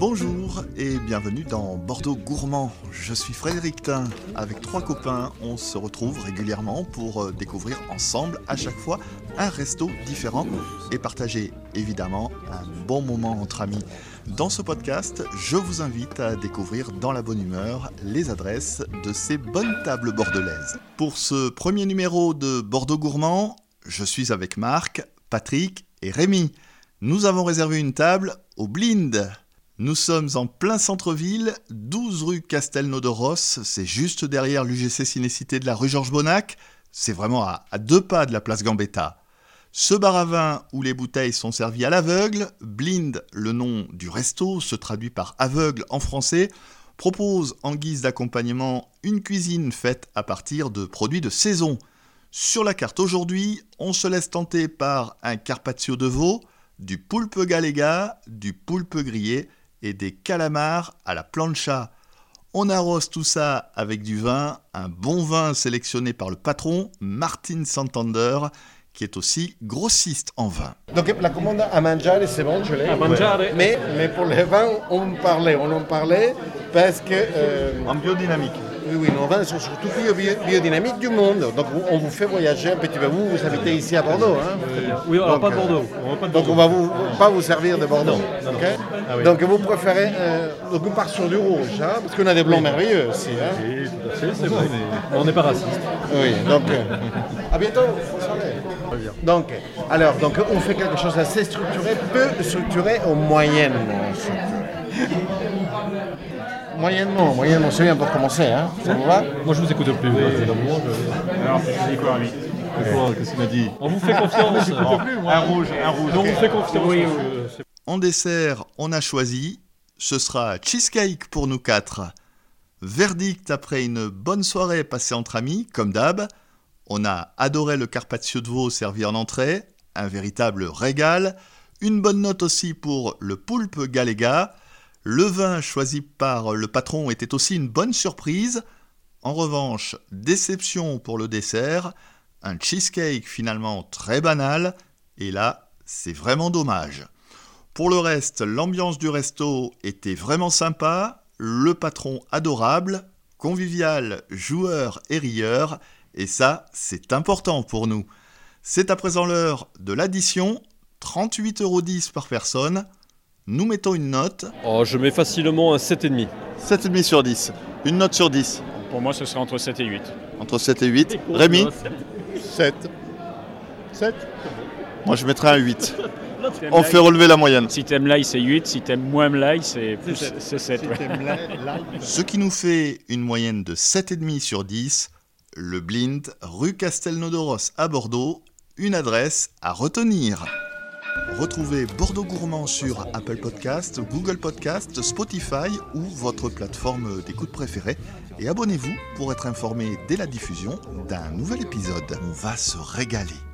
Bonjour et bienvenue dans Bordeaux Gourmand. Je suis Frédéric Tin. Avec trois copains, on se retrouve régulièrement pour euh, découvrir ensemble à chaque fois un resto différent et partager évidemment un bon moment entre amis. Dans ce podcast, je vous invite à découvrir dans la bonne humeur les adresses de ces bonnes tables bordelaises. Pour ce premier numéro de Bordeaux Gourmand, je suis avec Marc, Patrick et Rémi. Nous avons réservé une table au Blind. Nous sommes en plein centre-ville, 12 rue Castelnau de Rosse, c'est juste derrière l'UGC Cinécité de la rue Georges Bonnac, c'est vraiment à, à, deux pas de la place Gambetta. Ce bar à vin où les bouteilles sont servies à l'aveugle, Blind, le nom du resto, se traduit par aveugle en français, propose en guise d'accompagnement une cuisine faite à partir de produits de saison. Sur la carte aujourd'hui, on se laisse tenter par un carpaccio de veau, du poulpe galega, du poulpe grillé et des calamars à la plancha. On arrose tout ça avec du vin, un bon vin sélectionné par le patron Martin Santander, qui est aussi grossiste en vin. Donc la commande à manger, c'est bon, je l'ai. Mais, mais pour les vins, on parlait, on en parlait parce que... euh, En biodynamique. oui, oui, nos vins sont surtout bio, bio- biodynamiques du monde. Donc on vous fait voyager un petit peu. Vous, vous habitez ici à Bordeaux. Hein Oui, alors Donc, pas de euh, Bordeaux. On va pas de Donc Bordeaux. on va vous, pas vous servir de Bordeaux. non, non. ok Ah oui. Donc vous préférez... euh, donc on part sur du rouge, hein, parce qu'on a des blancs merveilleux aussi. Hein Oui, tout à fait, c'est vrai, mais on n'est pas raciste. Oui, donc à bientôt. Donc, alors, donc on fait quelque chose d'assez structuré, peu structuré ou moyenne structuré. Moyennement, moyennement, c'est bien pour commencer, hein Ça vous va Moi, je vous écoute plus. évidemment. Alors, dis quoi, lui Qu'est-ce qu'il a dit On vous fait confiance. Un rouge, un rouge. On vous fait confiance. c'est- En dessert, on a choisi, ce sera cheesecake pour nous quatre. Verdict après une bonne soirée passée entre amis, comme d'hab. On a adoré le carpaccio de veau servi en entrée, un véritable régal. Une bonne note aussi pour le poulpe galega. Le vin choisi par le patron était aussi une bonne surprise. En revanche, déception pour le dessert, un cheesecake finalement très banal, et là, c'est vraiment dommage. Pour le reste, l'ambiance du resto était vraiment sympa, le patron adorable, convivial, joueur et rieur, et ça, c'est important pour nous. C'est à présent l'heure de l'addition, 38,10€ par personne. Nous mettons une note, Oh, je mets facilement un 7,5. 7,5 sur 10. Une note sur 10, Pour moi, ce serait entre 7 et 8. entre 7 et 8. Rémi 7. 7 Moi je mettrais un 8. On fait relever la moyenne. Si t'aimes l'ail, c'est 8. Si t'aimes moins l'ail, c'est plus- c'est 7. ouais. Ce qui nous fait une moyenne de 7,5 sur 10, le Blind, rue Castelnau-de-Rosse à Bordeaux, une adresse à retenir. Retrouvez Bordeaux Gourmand sur Apple Podcast, Google Podcast, Spotify ou votre plateforme d'écoute préférée et abonnez-vous pour être informé dès la diffusion d'un nouvel épisode. On va se régaler.